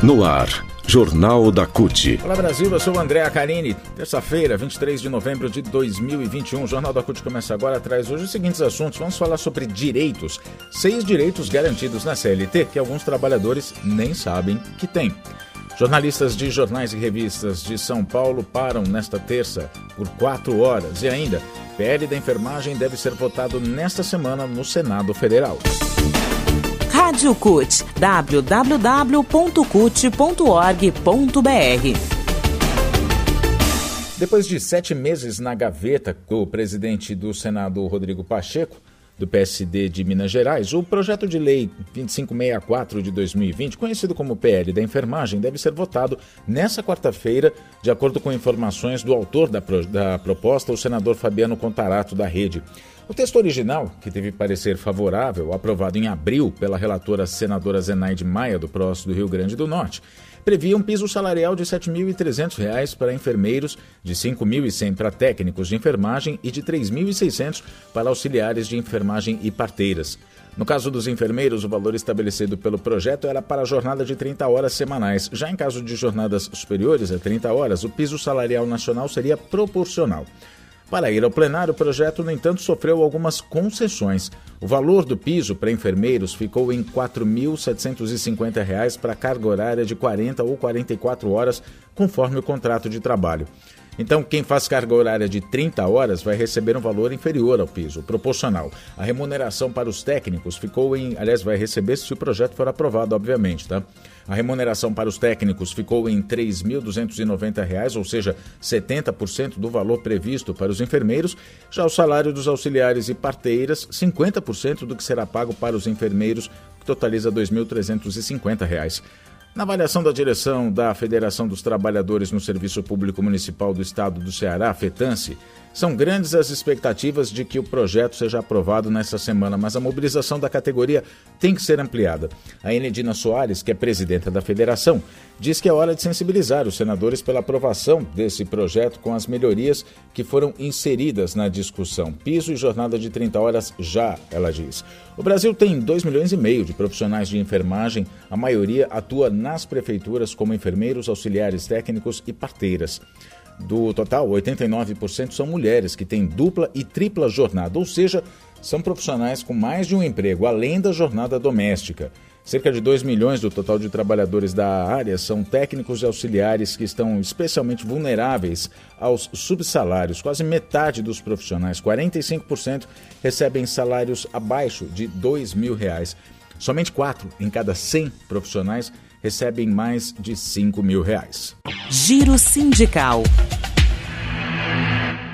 No ar, Jornal da CUT. Olá Brasil, eu sou o André Acarini. Terça-feira, 23 de novembro de 2021. O Jornal da CUT começa agora, traz hoje os seguintes assuntos. Vamos falar sobre direitos. Seis direitos garantidos na CLT que alguns trabalhadores nem sabem que têm. Jornalistas de jornais e revistas de São Paulo param nesta terça por quatro horas. E ainda, PL da enfermagem deve ser votado nesta semana no Senado Federal. Rádio CUT, www.cut.org.br. Depois de sete meses na gaveta, o presidente do Senado, Rodrigo Pacheco, do PSD de Minas Gerais, o projeto de lei 2564 de 2020, conhecido como PL da enfermagem, deve ser votado nessa quarta-feira, de acordo com informações do autor da, pro, da proposta, o senador Fabiano Contarato, da Rede. O texto original, que teve parecer favorável, aprovado em abril pela relatora senadora Zenaide Maia, do PROS do Rio Grande do Norte, previa um piso salarial de R$ 7.300 para enfermeiros, de R$ 5.100 para técnicos de enfermagem e de R$ 3.600 para auxiliares de enfermagem e parteiras. No caso dos enfermeiros, o valor estabelecido pelo projeto era para a jornada de 30 horas semanais. Já em caso de jornadas superiores a 30 horas, o piso salarial nacional seria proporcional. Para ir ao plenário, o projeto, no entanto, sofreu algumas concessões. O valor do piso para enfermeiros ficou em R$ 4.750 para carga horária de 40 ou 44 horas, conforme o contrato de trabalho. Então, quem faz carga horária de 30 horas vai receber um valor inferior ao piso, proporcional. A remuneração para os técnicos ficou em. Aliás, vai receber se o projeto for aprovado, obviamente, tá? A remuneração para os técnicos ficou em R$ 3.290, ou seja, 70% do valor previsto para os enfermeiros. Já o salário dos auxiliares e parteiras, 50% do que será pago para os enfermeiros, que totaliza R$ 2.350. Na avaliação da direção da Federação dos Trabalhadores no Serviço Público Municipal do Estado do Ceará, FETANSE, são grandes as expectativas de que o projeto seja aprovado nesta semana, mas a mobilização da categoria tem que ser ampliada. A Enedina Soares, que é presidenta da federação, diz que é hora de sensibilizar os senadores pela aprovação desse projeto com as melhorias que foram inseridas na discussão. Piso e jornada de 30 horas já, ela diz. O Brasil tem 2 milhões e meio de profissionais de enfermagem, a maioria atua nas prefeituras como enfermeiros, auxiliares técnicos e parteiras. Do total, 89% são mulheres que têm dupla e tripla jornada, ou seja, são profissionais com mais de um emprego, além da jornada doméstica. Cerca de 2 milhões do total de trabalhadores da área são técnicos e auxiliares que estão especialmente vulneráveis aos subsalários. Quase metade dos profissionais, 45%, recebem salários abaixo de 2 mil reais. Somente 4 em cada 100 profissionais recebem mais de 5 mil reais. Giro Sindical.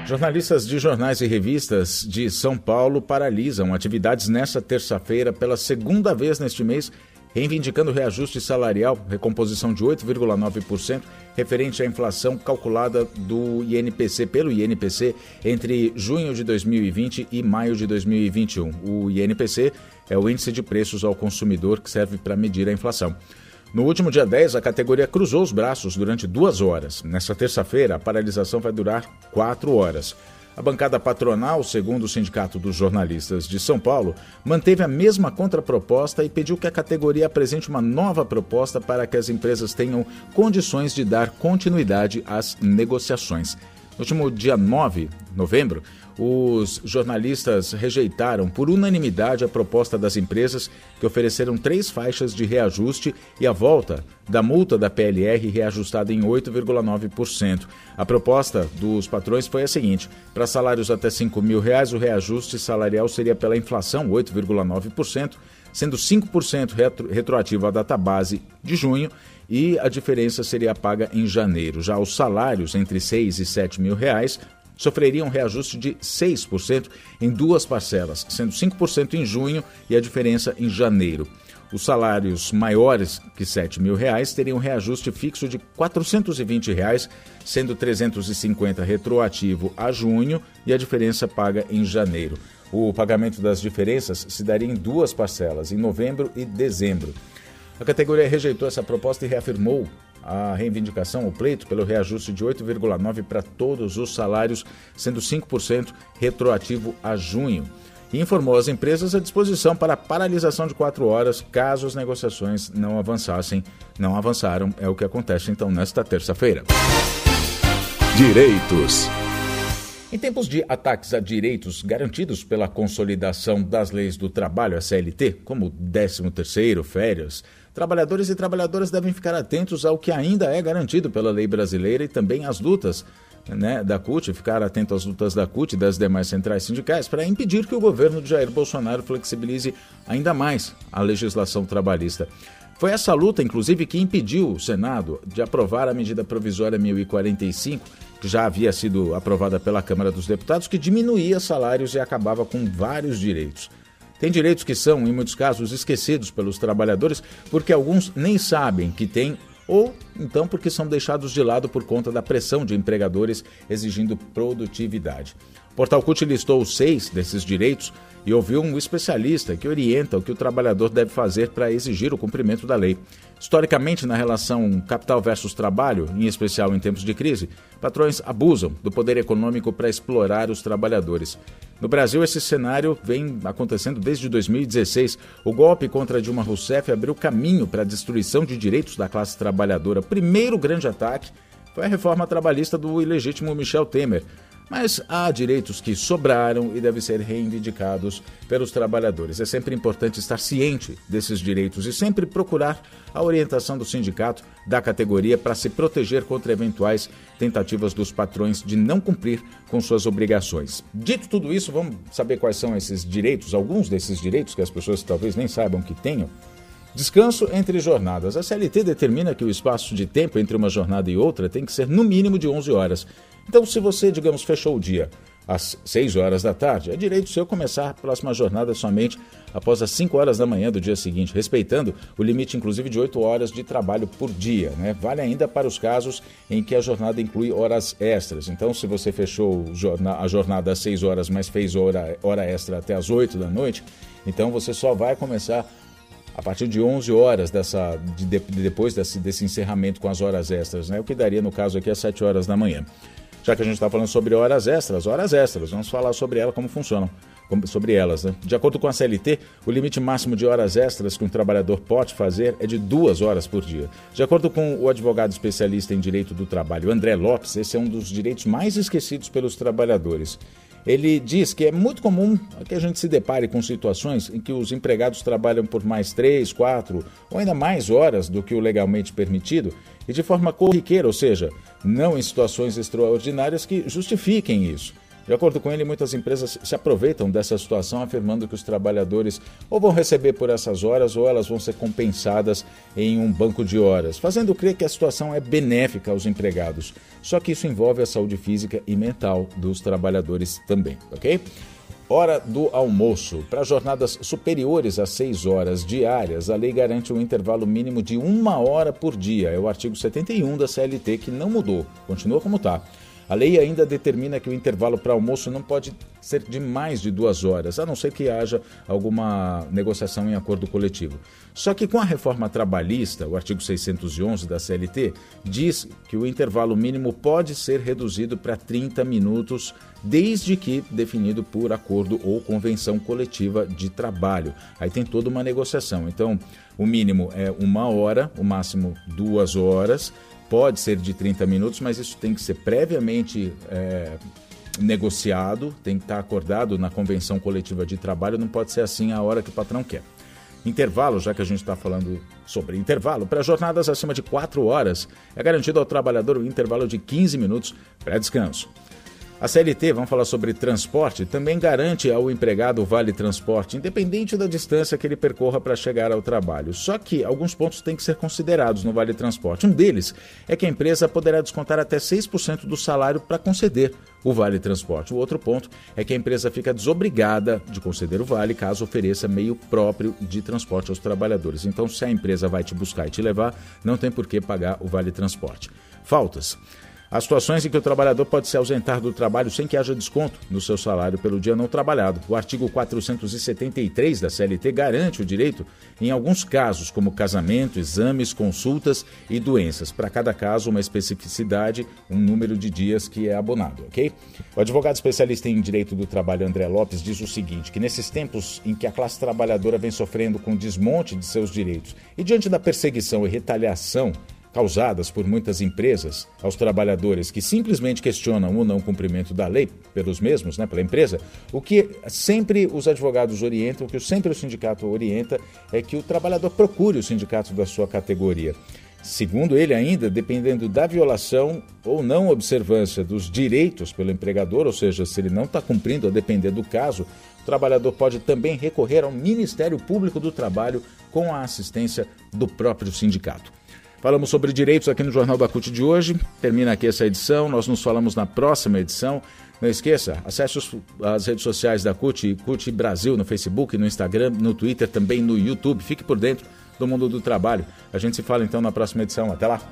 Jornalistas de jornais e revistas de São Paulo paralisam atividades nesta terça-feira pela segunda vez neste mês, reivindicando reajuste salarial, recomposição de 8,9%, referente à inflação calculada do INPC pelo INPC entre junho de 2020 e maio de 2021. O INPC é o índice de preços ao consumidor que serve para medir a inflação. No último dia 10, a categoria cruzou os braços durante duas horas. Nesta terça-feira, a paralisação vai durar quatro horas. A bancada patronal, segundo o Sindicato dos Jornalistas de São Paulo, manteve a mesma contraproposta e pediu que a categoria apresente uma nova proposta para que as empresas tenham condições de dar continuidade às negociações. No último dia 9 de novembro, os jornalistas rejeitaram por unanimidade a proposta das empresas que ofereceram três faixas de reajuste e a volta da multa da PLR reajustada em 8,9%. A proposta dos patrões foi a seguinte: para salários até 5 mil reais, o reajuste salarial seria pela inflação, 8,9%, sendo 5% retro, retroativo à data base de junho e a diferença seria paga em janeiro. Já os salários entre 6 e 7 mil reais sofreriam reajuste de 6% em duas parcelas, sendo 5% em junho e a diferença em janeiro. Os salários maiores que 7 mil reais teriam reajuste fixo de 420 reais, sendo 350 retroativo a junho e a diferença paga em janeiro. O pagamento das diferenças se daria em duas parcelas, em novembro e dezembro. A categoria rejeitou essa proposta e reafirmou a reivindicação, o pleito, pelo reajuste de 8,9% para todos os salários, sendo 5% retroativo a junho. e informou às empresas a disposição para paralisação de quatro horas caso as negociações não avançassem. Não avançaram, é o que acontece então nesta terça-feira. Direitos. Em tempos de ataques a direitos garantidos pela consolidação das leis do trabalho, a CLT, como 13º, férias, trabalhadores e trabalhadoras devem ficar atentos ao que ainda é garantido pela lei brasileira e também às lutas né, da CUT, ficar atento às lutas da CUT e das demais centrais sindicais para impedir que o governo de Jair Bolsonaro flexibilize ainda mais a legislação trabalhista. Foi essa luta, inclusive, que impediu o Senado de aprovar a medida provisória 1045, que já havia sido aprovada pela Câmara dos Deputados, que diminuía salários e acabava com vários direitos. Tem direitos que são, em muitos casos, esquecidos pelos trabalhadores, porque alguns nem sabem que têm ou então porque são deixados de lado por conta da pressão de empregadores exigindo produtividade. O Portal CUT listou seis desses direitos e ouviu um especialista que orienta o que o trabalhador deve fazer para exigir o cumprimento da lei. Historicamente, na relação capital versus trabalho, em especial em tempos de crise, patrões abusam do poder econômico para explorar os trabalhadores. No Brasil, esse cenário vem acontecendo desde 2016. O golpe contra Dilma Rousseff abriu caminho para a destruição de direitos da classe trabalhadora. Primeiro grande ataque foi a reforma trabalhista do ilegítimo Michel Temer. Mas há direitos que sobraram e devem ser reivindicados pelos trabalhadores. É sempre importante estar ciente desses direitos e sempre procurar a orientação do sindicato, da categoria, para se proteger contra eventuais tentativas dos patrões de não cumprir com suas obrigações. Dito tudo isso, vamos saber quais são esses direitos, alguns desses direitos que as pessoas talvez nem saibam que tenham. Descanso entre jornadas. A CLT determina que o espaço de tempo entre uma jornada e outra tem que ser no mínimo de 11 horas. Então, se você, digamos, fechou o dia às 6 horas da tarde, é direito seu começar a próxima jornada somente após as 5 horas da manhã do dia seguinte, respeitando o limite, inclusive, de 8 horas de trabalho por dia. Né? Vale ainda para os casos em que a jornada inclui horas extras. Então, se você fechou a jornada às 6 horas, mas fez hora, hora extra até às 8 da noite, então você só vai começar a partir de 11 horas dessa, de, de, depois desse, desse encerramento com as horas extras, né? o que daria no caso aqui às 7 horas da manhã já que a gente está falando sobre horas extras, horas extras, vamos falar sobre ela, como funcionam, sobre elas. Né? De acordo com a CLT, o limite máximo de horas extras que um trabalhador pode fazer é de duas horas por dia. De acordo com o advogado especialista em direito do trabalho, André Lopes, esse é um dos direitos mais esquecidos pelos trabalhadores. Ele diz que é muito comum que a gente se depare com situações em que os empregados trabalham por mais três, quatro ou ainda mais horas do que o legalmente permitido e de forma corriqueira, ou seja, não em situações extraordinárias que justifiquem isso. De acordo com ele, muitas empresas se aproveitam dessa situação, afirmando que os trabalhadores ou vão receber por essas horas ou elas vão ser compensadas em um banco de horas, fazendo crer que a situação é benéfica aos empregados. Só que isso envolve a saúde física e mental dos trabalhadores também, ok? Hora do almoço. Para jornadas superiores a 6 horas diárias, a lei garante um intervalo mínimo de uma hora por dia. É o artigo 71 da CLT que não mudou, continua como está. A lei ainda determina que o intervalo para almoço não pode ser de mais de duas horas, a não ser que haja alguma negociação em acordo coletivo. Só que com a reforma trabalhista, o artigo 611 da CLT diz que o intervalo mínimo pode ser reduzido para 30 minutos, desde que definido por acordo ou convenção coletiva de trabalho. Aí tem toda uma negociação. Então, o mínimo é uma hora, o máximo duas horas pode ser de 30 minutos, mas isso tem que ser previamente é, negociado, tem que estar acordado na convenção coletiva de trabalho, não pode ser assim a hora que o patrão quer. Intervalo, já que a gente está falando sobre intervalo, para jornadas acima de 4 horas, é garantido ao trabalhador o intervalo de 15 minutos para descanso. A CLT, vamos falar sobre transporte, também garante ao empregado o vale transporte, independente da distância que ele percorra para chegar ao trabalho. Só que alguns pontos têm que ser considerados no vale transporte. Um deles é que a empresa poderá descontar até 6% do salário para conceder o vale transporte. O outro ponto é que a empresa fica desobrigada de conceder o vale caso ofereça meio próprio de transporte aos trabalhadores. Então, se a empresa vai te buscar e te levar, não tem por que pagar o vale transporte. Faltas. Há situações em que o trabalhador pode se ausentar do trabalho sem que haja desconto no seu salário pelo dia não trabalhado. O artigo 473 da CLT garante o direito em alguns casos, como casamento, exames, consultas e doenças. Para cada caso, uma especificidade, um número de dias que é abonado, ok? O advogado especialista em direito do trabalho André Lopes diz o seguinte: que nesses tempos em que a classe trabalhadora vem sofrendo com desmonte de seus direitos e diante da perseguição e retaliação causadas por muitas empresas aos trabalhadores que simplesmente questionam o não cumprimento da lei pelos mesmos, né, pela empresa, o que sempre os advogados orientam, o que sempre o sindicato orienta é que o trabalhador procure o sindicato da sua categoria. Segundo ele, ainda, dependendo da violação ou não observância dos direitos pelo empregador, ou seja, se ele não está cumprindo a depender do caso, o trabalhador pode também recorrer ao Ministério Público do Trabalho com a assistência do próprio sindicato. Falamos sobre direitos aqui no Jornal da CUT de hoje. Termina aqui essa edição. Nós nos falamos na próxima edição. Não esqueça, acesse os, as redes sociais da CUT, CUT Brasil no Facebook, no Instagram, no Twitter, também no YouTube. Fique por dentro do mundo do trabalho. A gente se fala então na próxima edição. Até lá!